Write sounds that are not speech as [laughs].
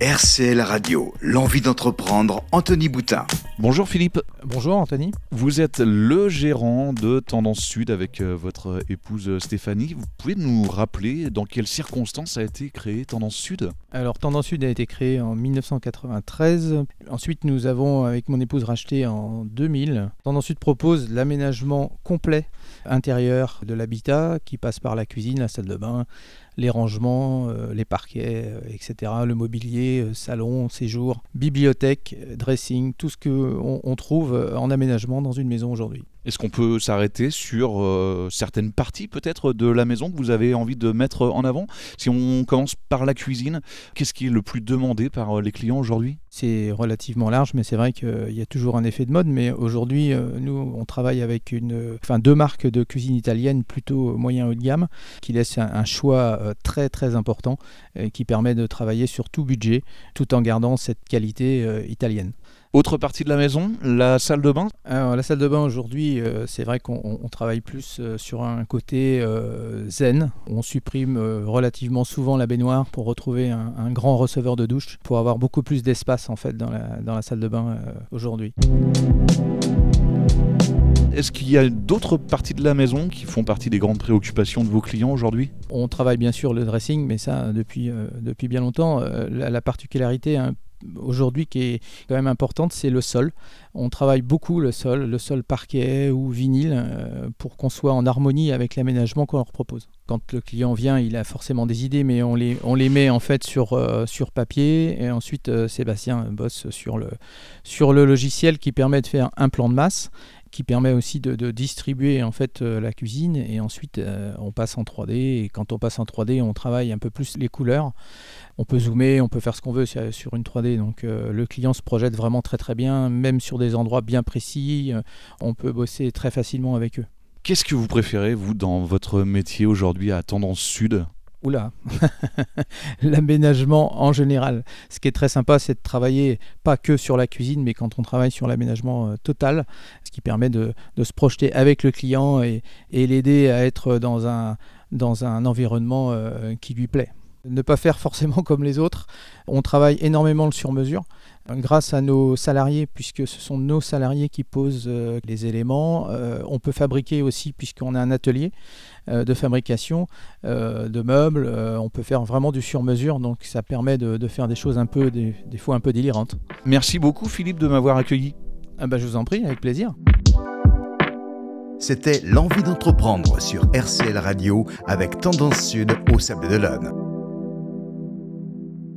RCL Radio, l'envie d'entreprendre, Anthony Boutin. Bonjour Philippe. Bonjour Anthony. Vous êtes le gérant de Tendance Sud avec euh, votre épouse Stéphanie. Vous pouvez nous rappeler dans quelles circonstances a été créée Tendance Sud? Alors Tendance Sud a été créée en 1993. Ensuite nous avons avec mon épouse racheté en 2000. Tendance Sud propose l'aménagement complet intérieur de l'habitat qui passe par la cuisine, la salle de bain, les rangements, euh, les parquets, euh, etc., le mobilier, euh, salon, séjour, bibliothèque, dressing, tout ce qu'on on trouve en aménagement dans une maison aujourd'hui. Est-ce qu'on peut s'arrêter sur certaines parties peut-être de la maison que vous avez envie de mettre en avant? Si on commence par la cuisine, qu'est-ce qui est le plus demandé par les clients aujourd'hui? C'est relativement large, mais c'est vrai qu'il y a toujours un effet de mode. Mais aujourd'hui, euh, nous, on travaille avec une, enfin, deux marques de cuisine italienne plutôt moyen haut de gamme, qui laissent un, un choix très très important, qui permet de travailler sur tout budget, tout en gardant cette qualité italienne. Autre partie de la maison, la salle de bain? Alors, La salle de bain aujourd'hui, euh, c'est vrai qu'on travaille plus euh, sur un côté euh, zen. On supprime relativement souvent la baignoire pour retrouver un, un, grand receveur de douche, pour avoir beaucoup plus d'espace en fait dans la, dans la salle de bain aujourd'hui. Est-ce qu'il y a d'autres parties de la maison qui font partie des grandes préoccupations de vos clients aujourd'hui? On travaille bien sûr le dressing, mais ça depuis, euh, depuis bien longtemps. Euh, la, la, particularité hein, aujourd'hui qui est quand même importante, c'est le sol. On travaille beaucoup le sol, le sol parquet ou vinyle, euh, pour qu'on soit en harmonie avec l'aménagement qu'on leur propose. Quand le client vient, il a forcément des idées, mais on les, on les met en fait sur, euh, sur papier. Et ensuite, euh, Sébastien bosse sur le, sur le logiciel qui permet de faire un plan de masse qui permet aussi de, distribuer en fait euh, la cuisine. Et ensuite euh, on passe en 3D et quand on passe en 3D on travaille un peu plus les couleurs. On peut zoomer on peut faire ce qu'on veut sur une 3D donc euh, le client se projette vraiment très très bien même sur des endroits bien précis. On peut bosser très facilement avec eux. Qu'est-ce que vous préférez, vous, dans votre métier aujourd'hui à Tendance Sud? Oula, [laughs] l'aménagement en général. Ce qui est très sympa, c'est de travailler pas que sur la cuisine, mais quand on travaille sur l'aménagement euh, total, ce qui permet de, se projeter avec le client et, l'aider à être dans un, dans un environnement euh, qui lui plaît ne pas faire forcément comme les autres. On travaille énormément le sur-mesure grâce à nos salariés, puisque ce sont nos salariés qui posent euh, les éléments. Euh, on peut fabriquer aussi, puisqu'on a un atelier euh, de fabrication euh, de meubles. Euh, on peut faire vraiment du sur-mesure, donc ça permet de, de, faire des choses un peu, des, des, fois un peu délirantes. Merci beaucoup Philippe de m'avoir accueilli. Ah bah, je vous en prie, avec plaisir. C'était l'envie d'entreprendre sur RCL Radio avec Tendance Sud au Sable d'Olonne.